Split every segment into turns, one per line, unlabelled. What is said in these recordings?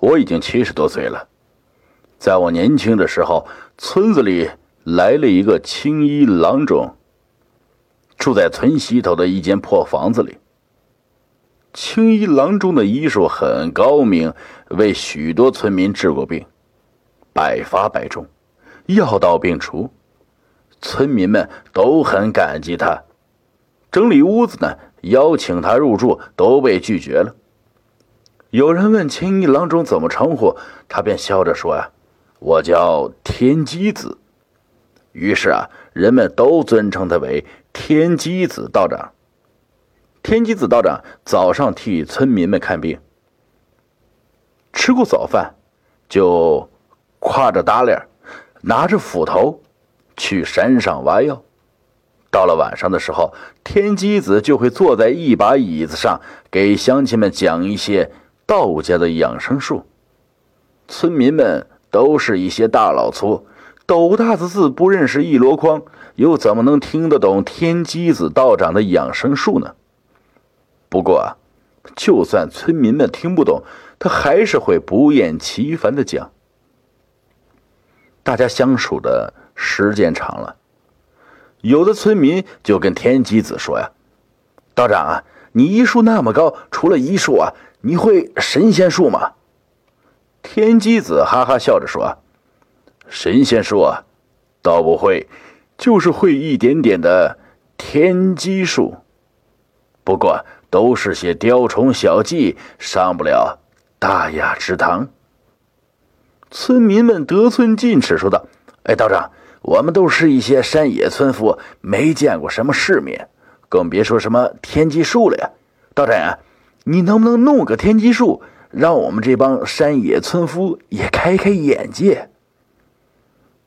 我已经七十多岁了。在我年轻的时候，村子里来了一个青衣郎中，住在村西头的一间破房子里。青衣郎中的医术很高明，为许多村民治过病，百发百中，药到病除。村民们都很感激他。整理屋子呢，邀请他入住，都被拒绝了。有人问青衣郎中怎么称呼，他便笑着说：“呀，我叫天机子。”于是啊，人们都尊称他为天机子道长。天机子道长早上替村民们看病，吃过早饭，就挎着搭链，拿着斧头，去山上挖药。到了晚上的时候，天机子就会坐在一把椅子上，给乡亲们讲一些道家的养生术。村民们都是一些大老粗，斗大的字不认识一箩筐，又怎么能听得懂天机子道长的养生术呢？不过，就算村民们听不懂，他还是会不厌其烦的讲。大家相处的时间长了。有的村民就跟天机子说呀：“道长啊，你医术那么高，除了医术啊，你会神仙术吗？”天机子哈哈笑着说：“神仙术啊，倒不会，就是会一点点的天机术。不过都是些雕虫小技，上不了大雅之堂。”村民们得寸进尺说道：“哎，道长。”我们都是一些山野村夫，没见过什么世面，更别说什么天机术了呀。道长啊，你能不能弄个天机术，让我们这帮山野村夫也开开眼界？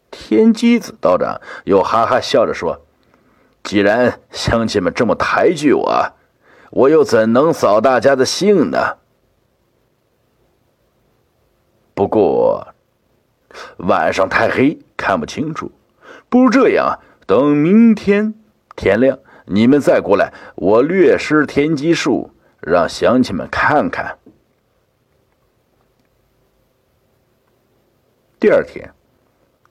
天机子道长又哈哈笑着说：“既然乡亲们这么抬举我，我又怎能扫大家的兴呢？不过晚上太黑，看不清楚。”不如这样，等明天天亮，你们再过来，我略施天机术，让乡亲们看看。第二天，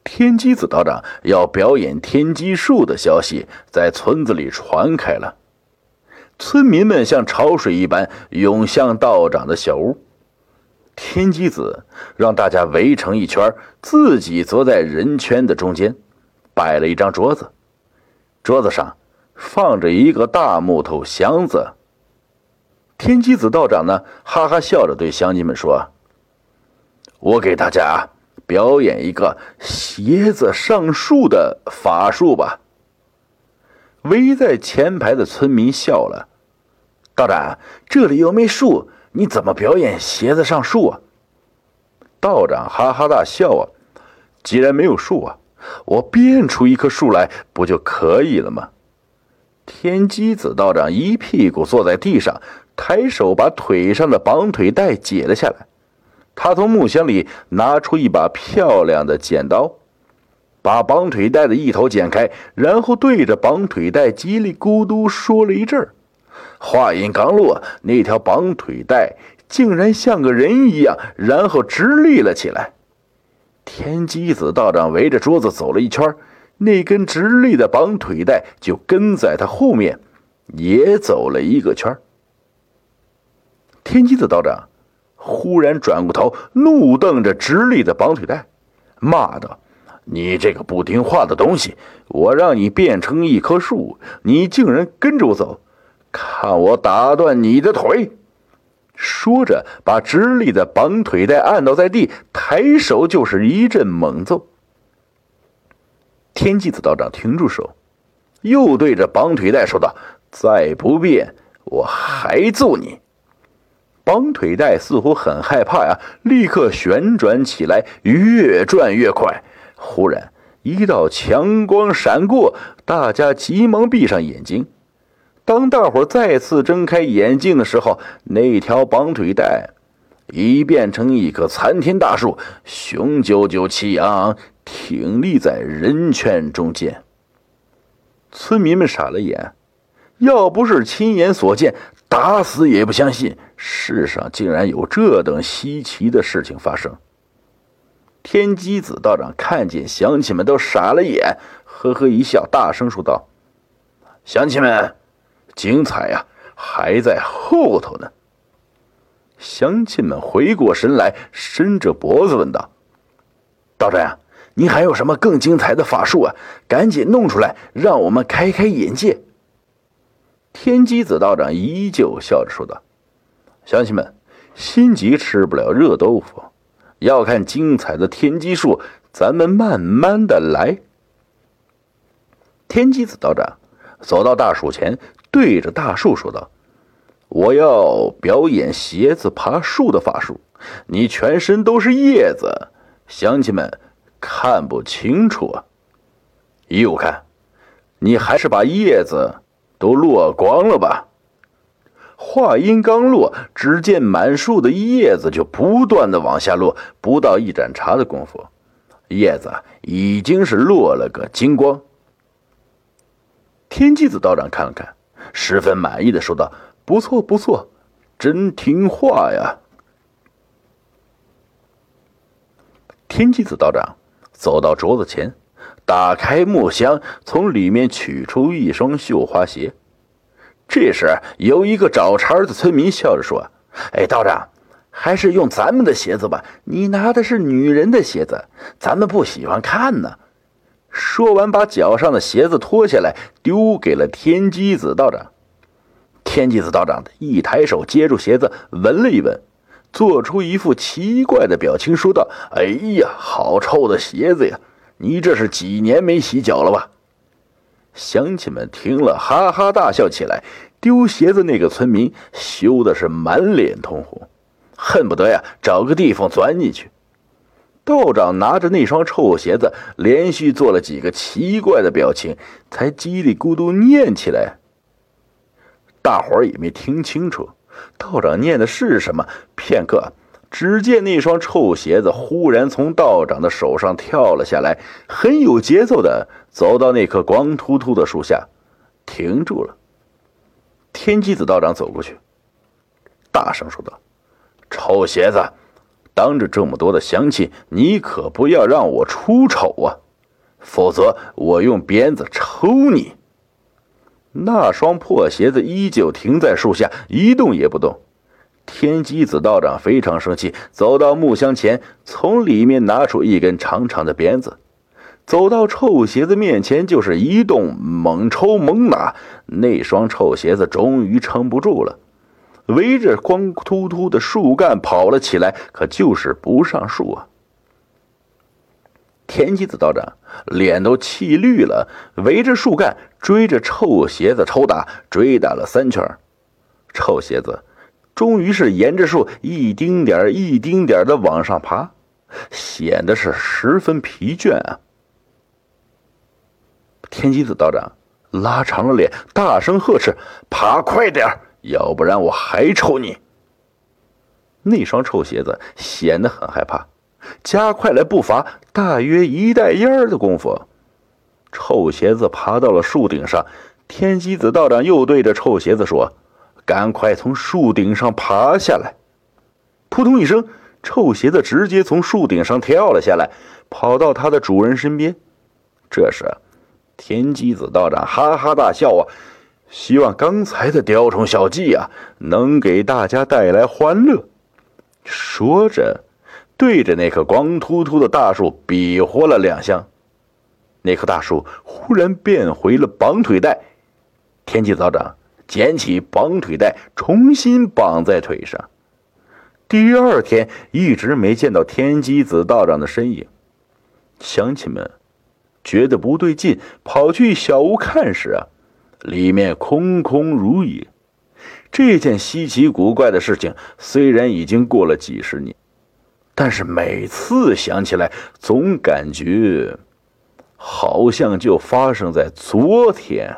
天机子道长要表演天机术的消息在村子里传开了，村民们像潮水一般涌向道长的小屋。天机子让大家围成一圈，自己坐在人圈的中间。摆了一张桌子，桌子上放着一个大木头箱子。天机子道长呢，哈哈笑着对乡亲们说：“我给大家表演一个鞋子上树的法术吧。”围在前排的村民笑了：“道长，这里又没树，你怎么表演鞋子上树啊？”道长哈哈大笑啊：“既然没有树啊。”我变出一棵树来，不就可以了吗？天机子道长一屁股坐在地上，抬手把腿上的绑腿带解了下来。他从木箱里拿出一把漂亮的剪刀，把绑腿带的一头剪开，然后对着绑腿带叽里咕嘟说了一阵儿。话音刚落，那条绑腿带竟然像个人一样，然后直立了起来。天机子道长围着桌子走了一圈，那根直立的绑腿带就跟在他后面，也走了一个圈。天机子道长忽然转过头，怒瞪着直立的绑腿带，骂道：“你这个不听话的东西！我让你变成一棵树，你竟然跟着我走，看我打断你的腿！”说着，把直立的绑腿带按倒在地，抬手就是一阵猛揍。天机子道长停住手，又对着绑腿带说道：“再不变，我还揍你！”绑腿带似乎很害怕呀，立刻旋转起来，越转越快。忽然，一道强光闪过，大家急忙闭上眼睛。当大伙再次睁开眼睛的时候，那条绑腿带已变成一棵参天大树，雄赳赳气昂昂，挺立在人圈中间。村民们傻了眼，要不是亲眼所见，打死也不相信世上竟然有这等稀奇的事情发生。天机子道长看见乡亲们都傻了眼，呵呵一笑，大声说道：“乡亲们，精彩呀，还在后头呢。”乡亲们回过神来，伸着脖子问道：“道长呀，你还有什么更精彩的法术啊？赶紧弄出来，让我们开开眼界。”天机子道长依旧笑着说道：“乡亲们，心急吃不了热豆腐，要看精彩的天机术，咱们慢慢的来。”天机子道长走到大树前，对着大树说道：“我要表演鞋子爬树的法术，你全身都是叶子，乡亲们看不清楚啊！依我看，你还是把叶子。”都落光了吧？话音刚落，只见满树的叶子就不断的往下落，不到一盏茶的功夫，叶子已经是落了个精光。天机子道长看了看，十分满意的说道：“不错不错，真听话呀。”天机子道长走到桌子前。打开木箱，从里面取出一双绣花鞋。这时，有一个找茬的村民笑着说：“哎，道长，还是用咱们的鞋子吧。你拿的是女人的鞋子，咱们不喜欢看呢。”说完，把脚上的鞋子脱下来，丢给了天机子道长。天机子道长一抬手接住鞋子，闻了一闻，做出一副奇怪的表情，说道：“哎呀，好臭的鞋子呀！”你这是几年没洗脚了吧？乡亲们听了，哈哈大笑起来。丢鞋子那个村民羞的是满脸通红，恨不得呀找个地方钻进去。道长拿着那双臭鞋子，连续做了几个奇怪的表情，才叽里咕嘟念起来。大伙儿也没听清楚，道长念的是什么。片刻。只见那双臭鞋子忽然从道长的手上跳了下来，很有节奏的走到那棵光秃秃的树下，停住了。天机子道长走过去，大声说道：“臭鞋子，当着这么多的乡亲，你可不要让我出丑啊，否则我用鞭子抽你！”那双破鞋子依旧停在树下，一动也不动。天机子道长非常生气，走到木箱前，从里面拿出一根长长的鞭子，走到臭鞋子面前，就是一动猛抽猛打。那双臭鞋子终于撑不住了，围着光秃秃的树干跑了起来，可就是不上树啊！天机子道长脸都气绿了，围着树干追着臭鞋子抽打，追打了三圈，臭鞋子。终于是沿着树一丁点一丁点的往上爬，显得是十分疲倦啊！天机子道长拉长了脸，大声呵斥：“爬快点要不然我还抽你！”那双臭鞋子显得很害怕，加快了步伐，大约一袋烟的功夫，臭鞋子爬到了树顶上。天机子道长又对着臭鞋子说。赶快从树顶上爬下来！扑通一声，臭鞋子直接从树顶上跳了下来，跑到它的主人身边。这时，天机子道长哈哈大笑啊，希望刚才的雕虫小技啊，能给大家带来欢乐。说着，对着那棵光秃秃的大树比划了两下，那棵大树忽然变回了绑腿带。天机道长。捡起绑腿带，重新绑在腿上。第二天一直没见到天机子道长的身影，乡亲们觉得不对劲，跑去小屋看时啊，里面空空如也。这件稀奇古怪的事情虽然已经过了几十年，但是每次想起来，总感觉好像就发生在昨天。